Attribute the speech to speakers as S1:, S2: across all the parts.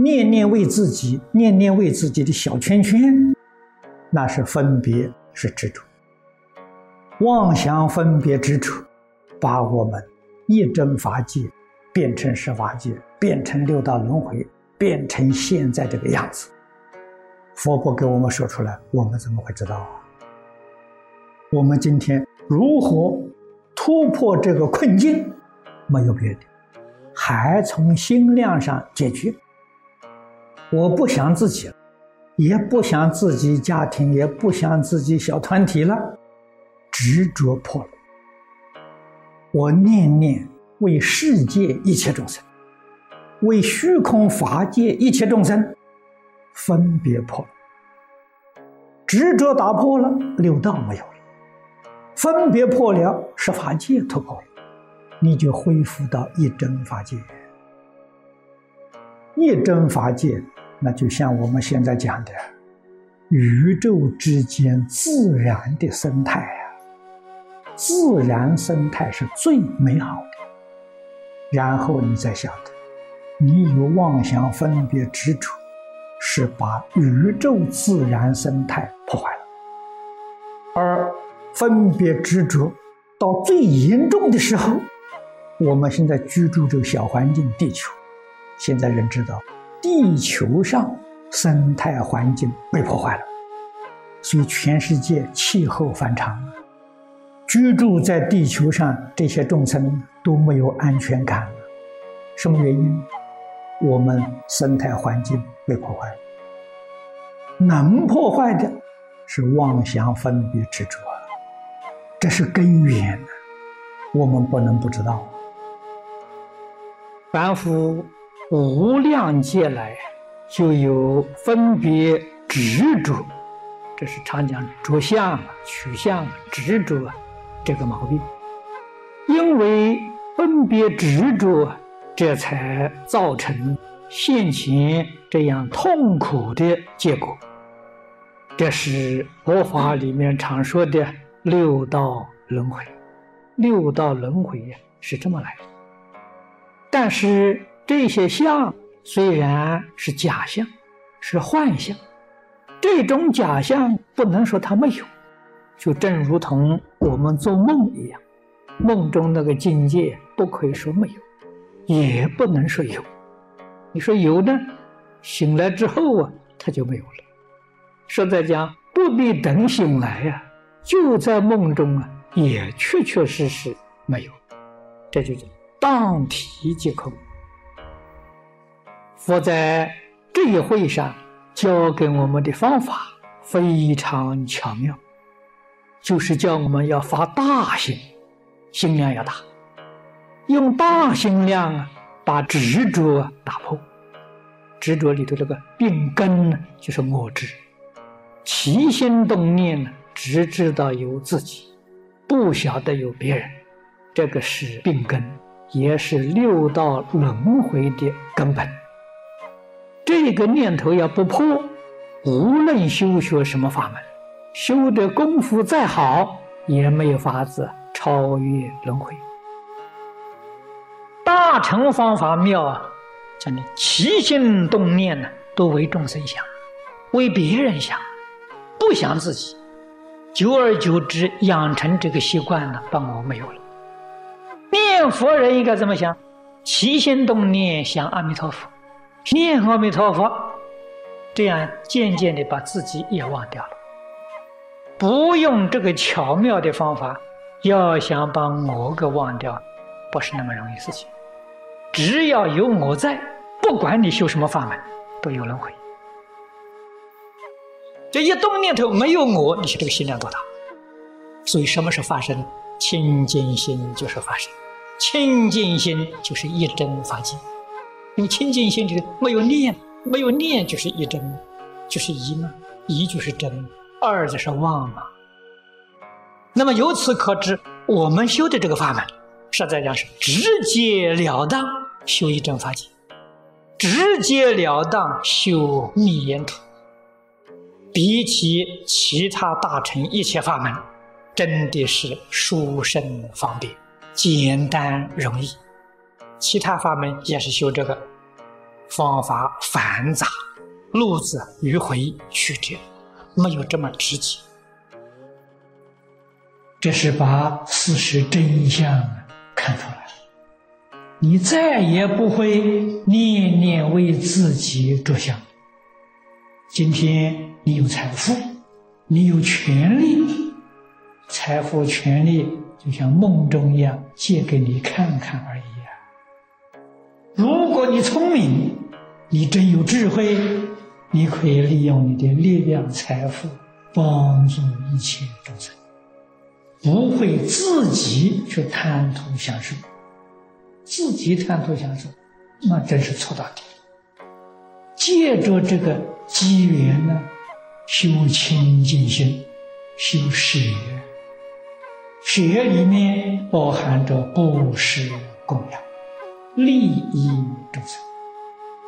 S1: 念念为自己，念念为自己的小圈圈，那是分别，是执着。妄想分别执着，把我们一真法界变成十法界，变成六道轮回，变成现在这个样子。佛不给我们说出来，我们怎么会知道啊？我们今天如何突破这个困境？没有别的，还从心量上解决。我不想自己了，也不想自己家庭，也不想自己小团体了，执着破了。我念念为世界一切众生，为虚空法界一切众生，分别破了，执着打破了，六道没有了，分别破了，十法界突破了，你就恢复到一真法界，一真法界。那就像我们现在讲的，宇宙之间自然的生态啊，自然生态是最美好的。然后你再想，你有妄想分别执着，是把宇宙自然生态破坏了。而分别执着到最严重的时候，我们现在居住这个小环境地球，现在人知道。地球上生态环境被破坏了，所以全世界气候反常。居住在地球上这些众生都没有安全感了。什么原因？我们生态环境被破坏。能破坏的是妄想分别执着，这是根源。我们不能不知道。凡夫。无量劫来，就有分别执着，这是常讲着相、取相、执着这个毛病。因为分别执着，这才造成现前这样痛苦的结果。这是佛法里面常说的六道轮回。六道轮回呀，是这么来的。但是。这些相虽然是假象，是幻象，这种假象不能说它没有，就正如同我们做梦一样，梦中那个境界不可以说没有，也不能说有。你说有呢，醒来之后啊，它就没有了。说在讲，不必等醒来呀，就在梦中啊，也确确实实没有。这就叫当体即空。佛在这一会上教给我们的方法非常巧妙，就是叫我们要发大心，心量要大，用大心量啊，把执着打破。执着里头这个病根呢，就是我执，起心动念呢，只知道有自己，不晓得有别人，这个是病根，也是六道轮回的根本。这个念头要不破，无论修学什么法门，修的功夫再好，也没有法子超越轮回。大乘方法妙啊，叫你起心动念呢，都为众生想，为别人想，不想自己。久而久之，养成这个习惯了，帮我没有了。念佛人应该怎么想？起心动念想阿弥陀佛。念阿弥陀佛，这样渐渐的把自己也忘掉了。不用这个巧妙的方法，要想把我给忘掉，不是那么容易事情。只要有我在，不管你修什么法门，都有轮回。这一动念头没有我，你说这个心量多大？所以什么是发生？清净心就是发生，清净心就是一真法界。你清净心就是没有念，没有念就是一真，就是一嘛，一就是真，二就是妄嘛。那么由此可知，我们修的这个法门，实在讲是直截了当修一真法界，直截了当修密言图。比起其他大乘一切法门，真的是殊胜方便，简单容易。其他法门也是修这个，方法繁杂，路子迂回曲折，没有这么直接。这是把事实真相看出来了，你再也不会念念为自己着想。今天你有财富，你有权利，财富、权利就像梦中一样借给你看看而已。如果你聪明，你真有智慧，你可以利用你的力量、财富帮助一切众生。不会自己去贪图享受，自己贪图享受，那真是错到底。借着这个机缘呢，修清净心，修舍，舍里面包含着布施供养，利益众生，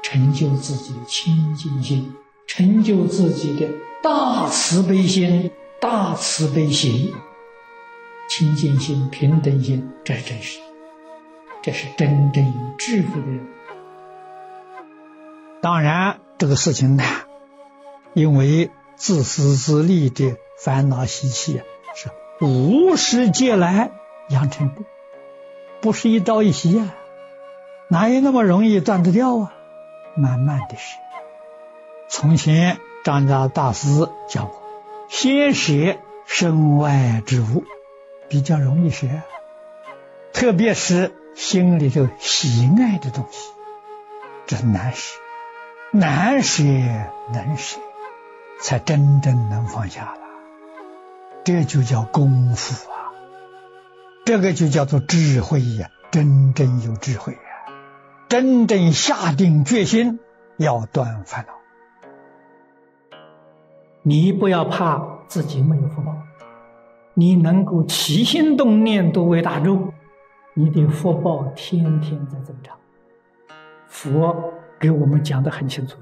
S1: 成就自己的清净心，成就自己的大慈悲心、大慈悲行。清净心、平等心，这是真实，这是真正有智慧的人。当然，这个事情呢，因为自私自利的烦恼习气啊，是无始劫来养成的，不是一朝一夕啊，哪有那么容易断得掉啊？慢慢的学。从前张家大师讲过，先学身外之物。比较容易学，特别是心里头喜爱的东西，这难学，难舍能舍，才真正能放下了。这就叫功夫啊，这个就叫做智慧呀，真正有智慧，真正下定决心要断烦恼。你不要怕自己没有福报。你能够起心动念都为大众，你的福报天天在增长。佛给我们讲的很清楚，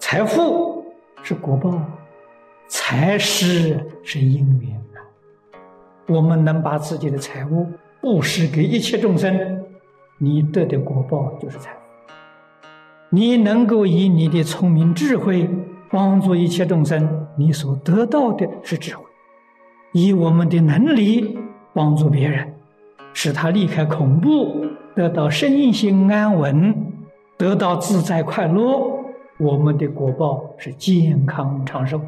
S1: 财富是果报，财施是因缘啊。我们能把自己的财物布施给一切众生，你得的果报就是财富。你能够以你的聪明智慧帮助一切众生，你所得到的是智慧。以我们的能力帮助别人，使他离开恐怖，得到身心安稳，得到自在快乐，我们的果报是健康长寿。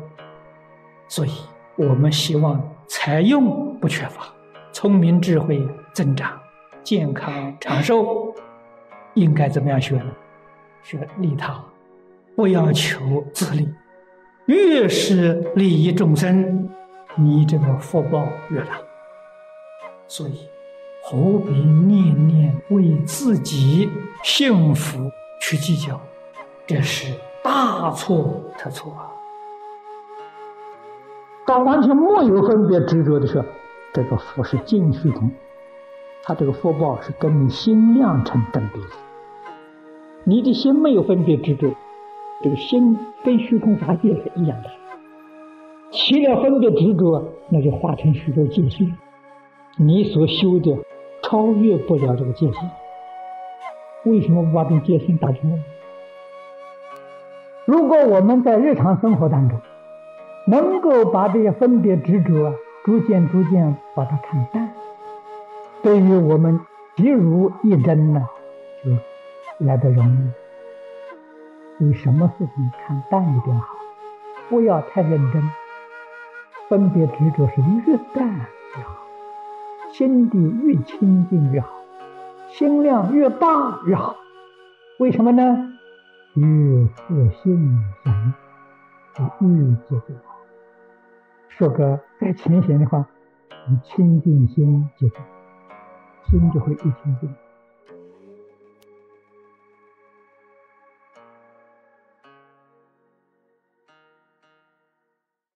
S1: 所以，我们希望财用不缺乏，聪明智慧增长，健康长寿，应该怎么样学呢？学利他，不要求自利，越是利益众生。你这个福报越大，所以何必念念为自己幸福去计较？这是大错特错啊！当完全没有分别执着的时候，这个福是净虚空，他这个福报是跟你心量成等比。你的心没有分别执着，这个心跟虚空法界是一样的。起了分别执着，那就化成许多界限。你所修的超越不了这个界限。为什么不把这个界限打出来？如果我们在日常生活当中，能够把这些分别执着啊，逐渐逐渐把它看淡，对于我们即如一真呢，就来得容易。对什么事情看淡一点好，不要太认真。分别执着是越淡越好，心地越清净越好，心量越大越好。为什么呢？越自性相应，越接近好。说个再浅显的话，你清净心接近，心就会一清净。